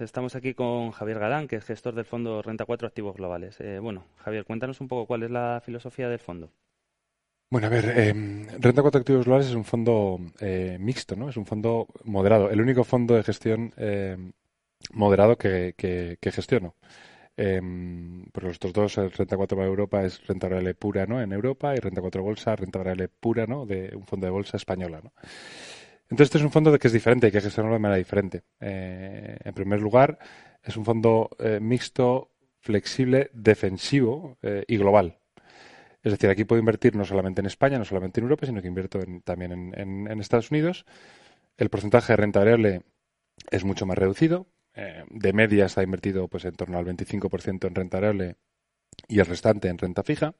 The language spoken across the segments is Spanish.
Estamos aquí con Javier Galán, que es gestor del fondo Renta 4 Activos Globales. Eh, bueno, Javier, cuéntanos un poco cuál es la filosofía del fondo. Bueno, a ver, em, Renta 4 Activos Globales es un fondo eh, mixto, ¿no? Es un fondo moderado, el único fondo de gestión em, moderado que, que, gestiono. Eh, porque los otros dos, el Renta 4 para Europa es renta variable pura, ¿no? En Europa y Renta 4 Bolsa, renta variable pura, ¿no? De un fondo de bolsa española, ¿no? Entonces, este es un fondo que es diferente, hay que gestionarlo de manera diferente. Eh, en primer lugar, es un fondo eh, mixto, flexible, defensivo eh, y global. Es decir, aquí puedo invertir no solamente en España, no solamente en Europa, sino que invierto también en, Estados Unidos. El porcentaje de renta variable es mucho más reducido. de media está invertido pues en torno al 25% en renta variable y el restante en renta fija.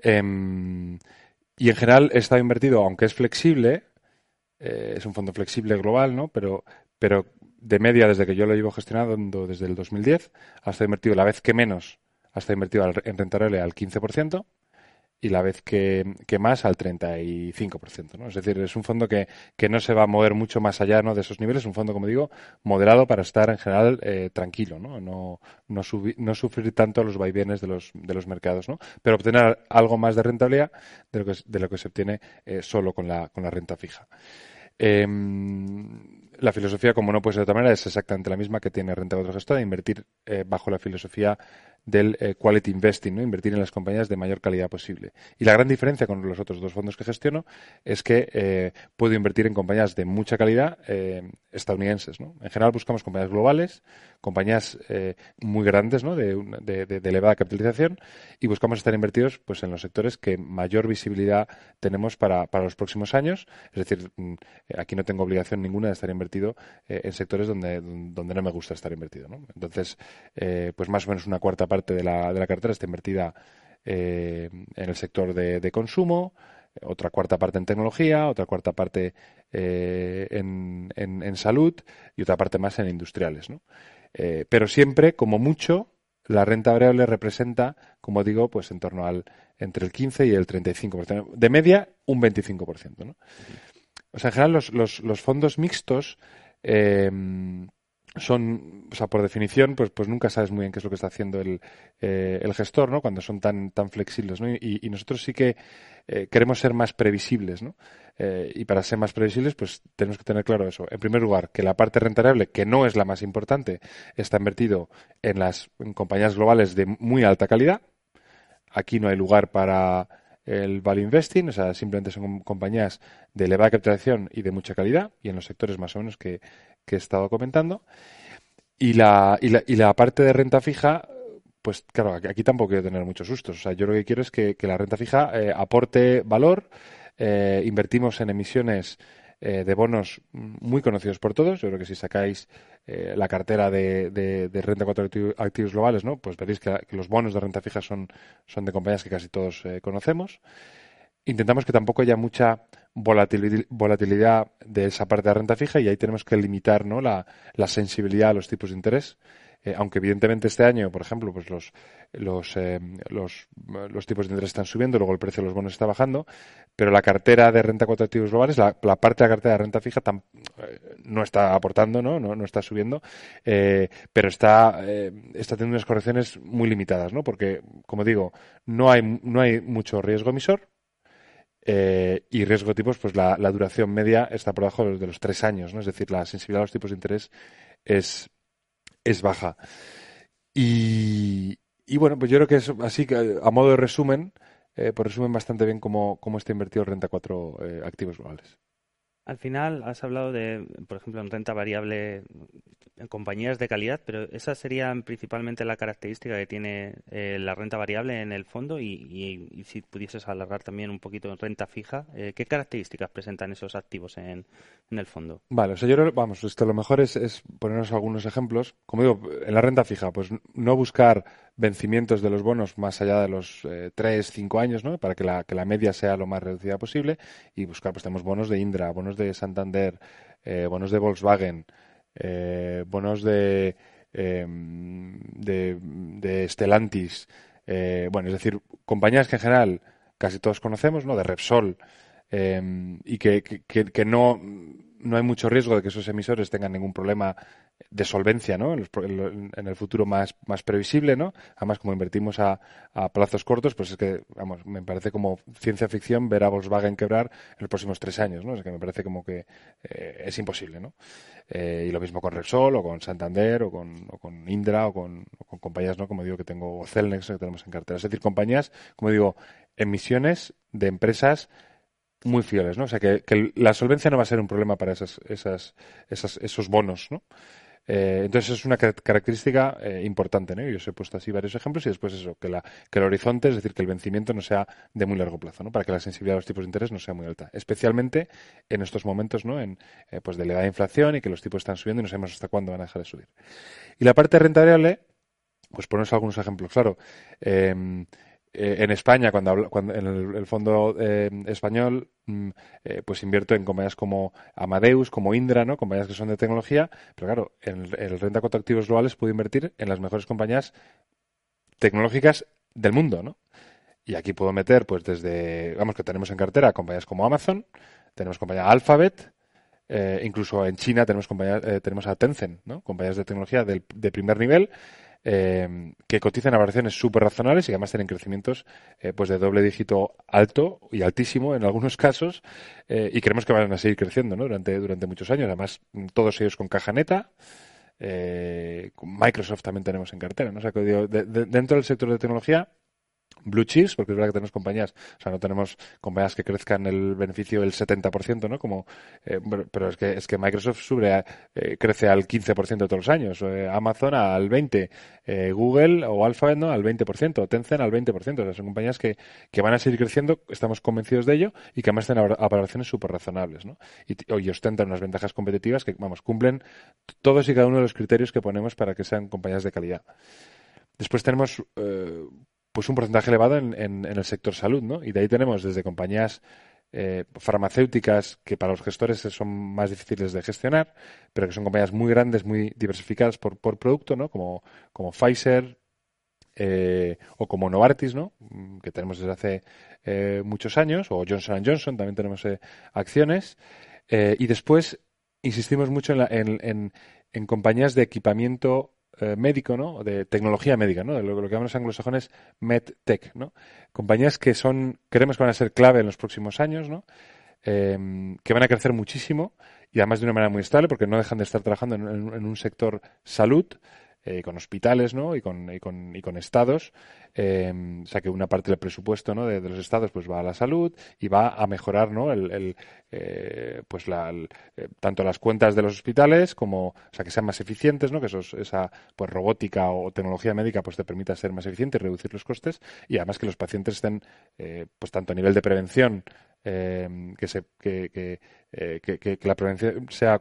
Em, y en general está invertido, aunque es flexible, eh, es un fondo flexible global, ¿no? Pero, pero de media, desde que yo lo llevo gestionando desde el 2010, hasta invertido la vez que menos, hasta invertido en renta variable al 15% y la vez que, más al 35%. ¿no? Es decir, es un fondo que, que, no se va a mover mucho más allá ¿no? de esos niveles, es un fondo, como digo, moderado para estar en general eh, tranquilo, ¿no? No, no, no, sufrir tanto los vaivenes de los, de los mercados, ¿no? pero obtener algo más de rentabilidad de lo que, de lo que se obtiene eh, solo con la, con la renta fija. Em, la filosofía, como no puede ser de otra manera, es exactamente la misma que tiene Renta 4 Gestora, invertir eh, bajo la filosofía del eh, quality investing, ¿no? invertir en las compañías de mayor calidad posible. Y la gran diferencia con los otros dos fondos que gestiono es que eh, puedo invertir en compañías de mucha calidad eh, estadounidenses. ¿no? En general buscamos compañías globales, compañías muy grandes, ¿no? de, elevada capitalización, y buscamos estar invertidos pues, en los sectores que mayor visibilidad tenemos para, para los próximos años. Es decir, mm, aquí no tengo obligación ninguna de estar invertido en sectores donde, donde no me gusta estar invertido. Entonces, pues más o menos una cuarta parte parte de la, de la cartera está invertida eh, en el sector de, consumo, otra cuarta parte en tecnología, otra cuarta parte eh, en, en, salud y otra parte más en industriales. Eh, pero siempre, como mucho, la renta variable representa, como digo, pues en torno al entre el 15 y el 35%. De media, un 25%. ¿no? O sea, en general, los, los fondos mixtos son, o sea, por definición, pues, pues nunca sabes muy bien qué es lo que está haciendo el, eh, el gestor, ¿no? Cuando son tan, tan flexibles, ¿no? Y, nosotros sí que eh, queremos ser más previsibles, ¿no? Eh, y para ser más previsibles, pues tenemos que tener claro eso. En primer lugar, que la parte rentable, que no es la más importante, está invertido en las compañías globales de muy alta calidad. Aquí no hay lugar para el value investing, o sea, simplemente son compañías de elevada capitalización y de mucha calidad, y en los sectores más o menos que, que he estado comentando. Y la, y la, y la parte de renta fija, pues claro, aquí tampoco quiero tener muchos sustos. O sea, yo lo que quiero es que, la renta fija eh, aporte valor. Eh, invertimos en emisiones eh, de bonos muy conocidos por todos. Yo creo que si sacáis la cartera de, de, renta 4 activos globales, ¿no? pues veréis que, que, los bonos de renta fija son, son de compañías que casi todos conocemos. Intentamos que tampoco haya mucha volatilidad de esa parte de renta fija y ahí tenemos que limitar ¿no? la, sensibilidad a los tipos de interés. Eh, aunque evidentemente este año, por ejemplo, pues los, los, eh, los, los, tipos de interés están subiendo, luego el precio de los bonos está bajando, pero la cartera de renta cuatro activos globales, la, parte de la cartera de renta fija eh, no está aportando, no, no, está subiendo, pero está, está teniendo unas correcciones muy limitadas, ¿no? Porque, como digo, no hay, no hay mucho riesgo emisor, eh, y riesgo de tipos, pues la, duración media está por debajo de los, tres años, ¿no? Es decir, la sensibilidad a los tipos de interés es, es baja. Y, y bueno, pues yo creo que es así, que a modo de resumen, eh, pues resumen bastante bien cómo, cómo está invertido Renta 4 eh, activos globales. Al final has hablado de, por ejemplo, en renta variable en compañías de calidad, pero esa sería principalmente la característica que tiene eh, la renta variable en el fondo y, si pudieses alargar también un poquito en renta fija, eh, ¿qué características presentan esos activos en, en, el fondo? Vale, o sea, yo vamos, lo mejor es, es ponernos algunos ejemplos. Como digo, en la renta fija, pues no buscar vencimientos de los bonos más allá de los eh, tres, cinco años, ¿no? Para que la, que la media sea lo más reducida posible y buscar, pues tenemos bonos de Indra, bonos de Santander, eh, bonos de Volkswagen, eh, bonos de, em, de, de, Stellantis, bueno, es decir, compañías que en general casi todos conocemos, ¿no? De Repsol, y que, que no no hay mucho riesgo de que esos emisores tengan ningún problema de solvencia ¿no? en, el futuro más, más previsible. ¿no? Además, como invertimos a, plazos cortos, pues es que, vamos, me parece como ciencia ficción ver a Volkswagen quebrar en los próximos tres años. ¿no? Es que me parece como que eh, es imposible. ¿no? Eh, y lo mismo con Repsol o con Santander o con, o con Indra o con, con, compañías, ¿no? como digo, que tengo, o Celnex que tenemos en cartera. Es decir, compañías, como digo, emisiones de empresas muy fieles, ¿no? O sea, que, la solvencia no va a ser un problema para esas, esas, esas esos bonos, ¿no? Eh, entonces es una característica eh, importante, ¿no? Yo os he puesto así varios ejemplos y después eso, que, la, que el horizonte, es decir, que el vencimiento no sea de muy largo plazo, ¿no? Para que la sensibilidad a los tipos de interés no sea muy alta, especialmente en estos momentos, ¿no? En, eh, pues de elevada inflación y que los tipos están subiendo y no sabemos hasta cuándo van a dejar de subir. Y la parte de renta variable, pues ponemos algunos ejemplos, claro. Eh, en España, cuando, cuando en el, fondo eh, español, mm, eh, pues invierto en compañías como Amadeus, como Indra, ¿no? Compañías que son de tecnología, pero claro, en el, renta contra activos globales puedo invertir en las mejores compañías tecnológicas del mundo, ¿no? Y aquí puedo meter, pues desde, vamos, que tenemos en cartera compañías como Amazon, tenemos compañía Alphabet, incluso en China tenemos compañías, tenemos a Tencent, ¿no? Compañías de tecnología de primer nivel eh, que cotizan a variaciones súper razonables y además tienen crecimientos eh, pues de doble dígito alto y altísimo en algunos casos eh, y creemos que van a seguir creciendo ¿no? durante, durante muchos años. Además, todos ellos con caja neta. Microsoft también tenemos en cartera. ¿no? O sea, que dentro del sector de tecnología blue chips, porque es verdad que tenemos compañías, o sea, no tenemos compañías que crezcan el beneficio del 70%, ¿no? Como, eh, pero es que, es que Microsoft sube, eh, crece al 15% todos los años, eh, Amazon al 20%, Google o Alphabet, ¿no? Al 20%, Tencent al 20%, o sea, son compañías que, que van a seguir creciendo, estamos convencidos de ello, y que además tienen valoraciones súper razonables, ¿no? Y, y ostentan unas ventajas competitivas que, vamos, cumplen todos y cada uno de los criterios que ponemos para que sean compañías de calidad. Después tenemos pues un porcentaje elevado en, el sector salud, ¿no? Y de ahí tenemos desde compañías eh, farmacéuticas que para los gestores son más difíciles de gestionar, pero que son compañías muy grandes, muy diversificadas por, producto, ¿no? Como, como Pfizer eh, o como Novartis, ¿no? Mm, que tenemos desde hace eh, muchos años, o Johnson Johnson, también tenemos acciones. y después insistimos mucho en, en compañías de equipamiento eh, médico, ¿no? De tecnología médica, ¿no? De lo, que llaman los anglosajones MedTech, ¿no? Compañías que son, creemos que van a ser clave en los próximos años, ¿no? Em, que van a crecer muchísimo y además de una manera muy estable porque no dejan de estar trabajando en un sector salud eh, con hospitales ¿no? y, con, y, con, y con estados. Eh, o sea que una parte del presupuesto ¿no? de, los estados pues va a la salud y va a mejorar ¿no? el, eh, pues la, eh, tanto las cuentas de los hospitales como o sea que sean más eficientes ¿no? que esos, esa pues robótica o tecnología médica pues te permita ser más eficiente y reducir los costes y además que los pacientes estén pues tanto a nivel de prevención que, se, que, que, que, la prevención sea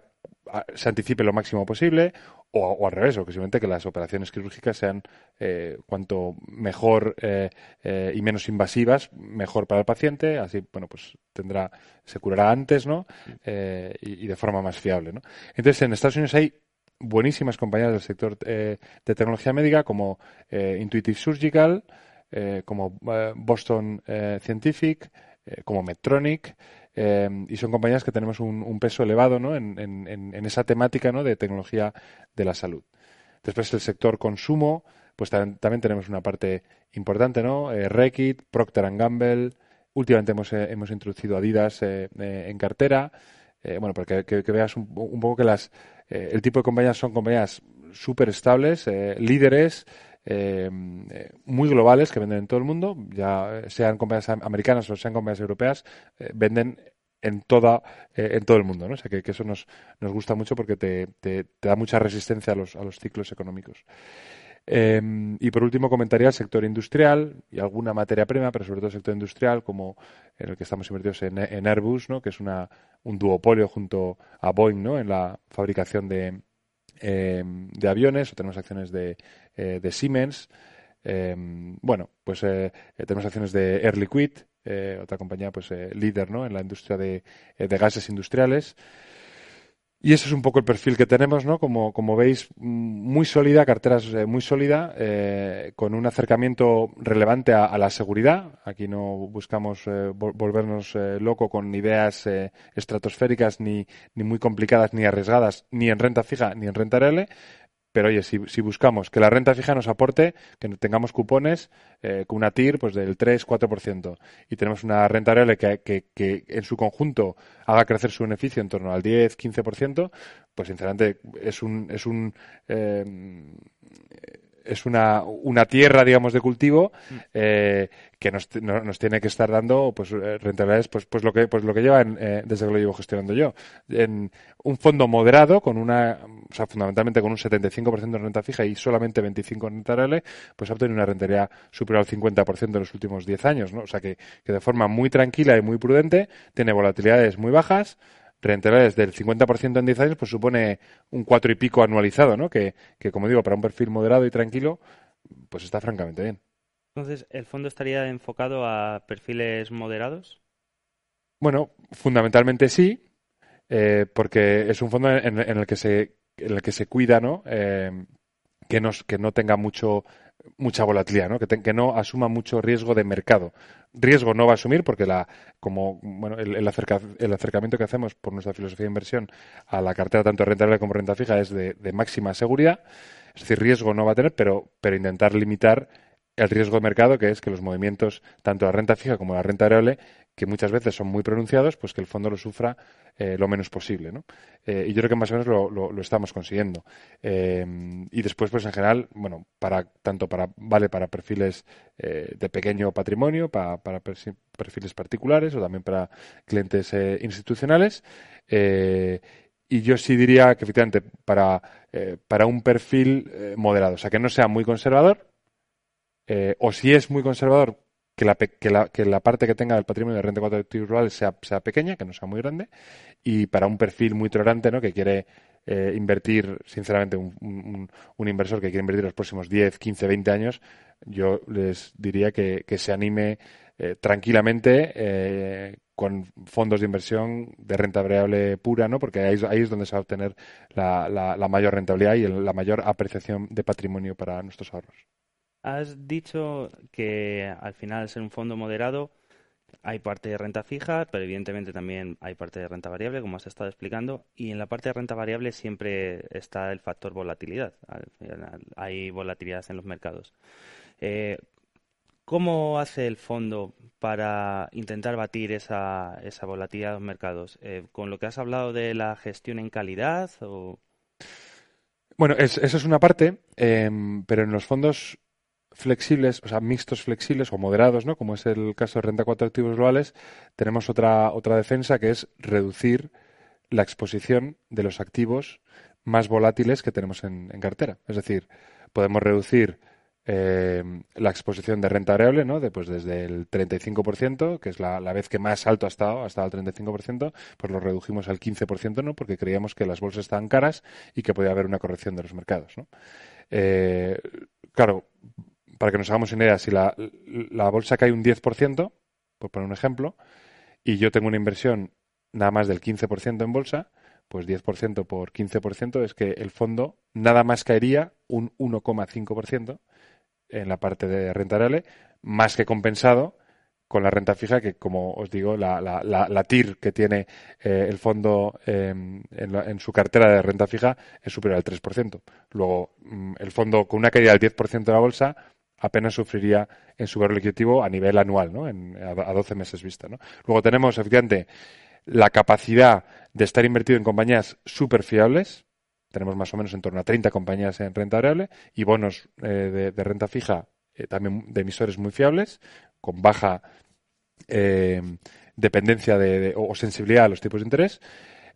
se anticipe lo máximo posible o, al revés, o que simplemente que las operaciones quirúrgicas sean eh, cuanto mejor eh, eh, y menos invasivas, mejor para el paciente, así, bueno, pues tendrá, se curará antes, ¿no? Y, de forma más fiable, ¿no? Entonces, en Estados Unidos hay buenísimas compañías del sector de tecnología médica como Intuitive Surgical, como Boston Scientific, como Medtronic, eh, y son compañías que tenemos un, peso elevado ¿no? en, en, esa temática ¿no? de tecnología de la salud. Después el sector consumo, pues también, tenemos una parte importante, ¿no? Eh, Reckitt, Procter Gamble, últimamente hemos, eh, hemos introducido Adidas eh, en cartera. bueno, para que, veas un, un, poco que las, el tipo de compañías son compañías súper estables, líderes, eh, muy globales que venden en todo el mundo, ya sean compañías americanas o sean compañías europeas, eh, venden en toda eh, en todo el mundo, ¿no? O sea que, eso nos, nos gusta mucho porque te, te, da mucha resistencia a los, a los ciclos económicos. Em, y por último comentaría el sector industrial y alguna materia prima, pero sobre todo el sector industrial, como en el que estamos invertidos en, en Airbus, ¿no? que es una, un duopolio junto a Boeing ¿no? en la fabricación de, Em, de aviones o tenemos acciones de, eh, de Siemens. Em, bueno, pues eh, eh, tenemos acciones de Air Liquid, otra compañía pues líder ¿no? en la industria de gases industriales. Y ese es un poco el perfil que tenemos, ¿no? Como, como veis, muy sólida, carteras eh, muy sólida, eh, con un acercamiento relevante a, la seguridad. Aquí no buscamos eh, volvernos loco con ideas estratosféricas ni, ni muy complicadas ni arriesgadas, ni en renta fija ni en renta real, pero oye, si, buscamos que la renta fija nos aporte, que tengamos cupones eh, con una TIR pues del 3-4% y tenemos una renta que, que, que, en su conjunto haga crecer su beneficio en torno al 10-15%, pues sinceramente es un, es un eh, es una, una tierra, digamos, de cultivo mm. eh, que nos, nos, tiene que estar dando pues eh, rentabilidades pues pues lo que pues lo que lleva eh, desde que lo llevo gestionando yo en un fondo moderado con una o sea fundamentalmente con un 75% de renta fija y solamente 25 en renta real pues ha obtenido una rentabilidad superior al 50% en los últimos 10 años no o sea que, que de forma muy tranquila y muy prudente tiene volatilidades muy bajas rentabilidades del 50% en 10 años, pues supone un cuatro y pico anualizado, ¿no? Que, que, como digo, para un perfil moderado y tranquilo, pues está francamente bien. Entonces, ¿el fondo estaría enfocado a perfiles moderados? Bueno, fundamentalmente sí, eh, porque es un fondo en, el que se en el que se cuida, ¿no? Eh, que, nos, que no tenga mucho mucha volatilidad, ¿no? Que, no asuma mucho riesgo de mercado. Riesgo no va a asumir porque la, como, bueno, el, el, acercamiento que hacemos por nuestra filosofía de inversión a la cartera tanto rentable como renta fija es de, máxima seguridad. Es decir, riesgo no va a tener, pero, pero intentar limitar el riesgo de mercado, que es que los movimientos, tanto la renta fija como la renta variable, que muchas veces son muy pronunciados, pues que el fondo lo sufra eh, lo menos posible. ¿no? Eh, y yo creo que más o menos lo, estamos consiguiendo. Eh, y después, pues en general, bueno, para tanto para vale para perfiles de pequeño patrimonio, para, para, perfiles particulares o también para clientes institucionales. y yo sí diría que efectivamente para, para un perfil moderado, o sea, que no sea muy conservador, o si es muy conservador, que la, que, la, que la, parte que tenga del patrimonio de renta cuatro activos rurales sea, sea, pequeña, que no sea muy grande, y para un perfil muy tolerante, ¿no? que quiere eh, invertir, sinceramente, un, un, inversor que quiere invertir los próximos 10, 15, 20 años, yo les diría que, que se anime eh, tranquilamente eh, con fondos de inversión de renta variable pura, ¿no? porque ahí, ahí es donde se va a obtener la, la, la mayor rentabilidad y la mayor apreciación de patrimonio para nuestros ahorros. Has dicho que al final ser un fondo moderado hay parte de renta fija, pero evidentemente también hay parte de renta variable, como has estado explicando, y en la parte de renta variable siempre está el factor volatilidad. Hay volatilidad en los mercados. Eh, ¿Cómo hace el fondo para intentar batir esa, esa volatilidad de los mercados? Eh, ¿Con lo que has hablado de la gestión en calidad? O... Bueno, eso es una parte, em, pero en los fondos flexibles, o sea, mixtos flexibles o moderados, ¿no? Como es el caso de renta cuatro activos globales, tenemos otra, otra defensa que es reducir la exposición de los activos más volátiles que tenemos en, cartera. Es decir, podemos reducir eh, la exposición de renta variable, ¿no? De, pues desde el 35%, que es la, la, vez que más alto ha estado, ha estado al 35%, pues lo redujimos al 15%, ¿no? Porque creíamos que las bolsas estaban caras y que podía haber una corrección de los mercados, ¿no? Eh, claro, para que nos hagamos una idea, si la, bolsa cae un 10%, por poner un ejemplo, y yo tengo una inversión nada más del 15% en bolsa, pues 10% por 15% es que el fondo nada más caería un 1,5% en la parte de renta real, más que compensado con la renta fija, que como os digo, la, la, la, TIR que tiene eh, el fondo em, en, en, su cartera de renta fija es superior al 3%. Luego, mm, el fondo con una caída del 10% de la bolsa apenas sufriría en su valor liquidativo a nivel anual, ¿no? En, a, 12 meses vista, ¿no? Luego tenemos, efectivamente, la capacidad de estar invertido en compañías súper fiables. Tenemos más o menos en torno a 30 compañías en renta variable y bonos eh, de, renta fija eh, también de emisores muy fiables, con baja eh, dependencia de, o sensibilidad a los tipos de interés.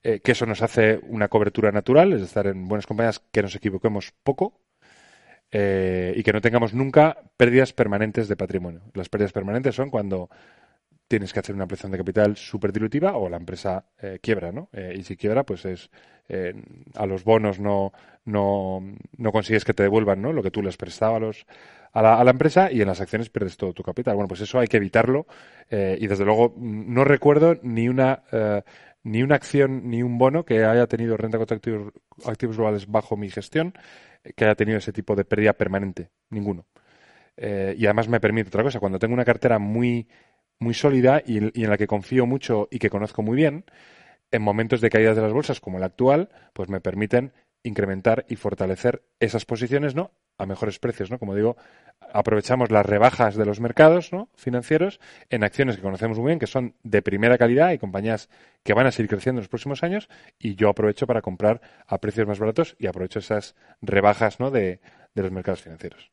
que eso nos hace una cobertura natural, es estar en buenas compañías que nos equivoquemos poco, eh, y que no tengamos nunca pérdidas permanentes de patrimonio. Las pérdidas permanentes son cuando tienes que hacer una ampliación de capital súper dilutiva o la empresa eh, quiebra, ¿no? Eh, y si quiebra, pues es a los bonos no, no, no, consigues que te devuelvan ¿no? lo que tú les prestabas a, la, a la empresa y en las acciones pierdes todo tu capital. Bueno, pues eso hay que evitarlo y desde luego no recuerdo ni una ni una acción ni un bono que haya tenido renta contra activos, globales bajo mi gestión eh, que haya tenido ese tipo de pérdida permanente. Ninguno. Eh, y además me permite otra cosa. Cuando tengo una cartera muy, muy sólida y, y, en la que confío mucho y que conozco muy bien, en momentos de caídas de las bolsas como el actual, pues me permiten incrementar y fortalecer esas posiciones, ¿no? A mejores precios, ¿no? Como digo, aprovechamos las rebajas de los mercados ¿no? financieros en acciones que conocemos muy bien, que son de primera calidad y compañías que van a seguir creciendo en los próximos años, y yo aprovecho para comprar a precios más baratos y aprovecho esas rebajas ¿no? de, de los mercados financieros.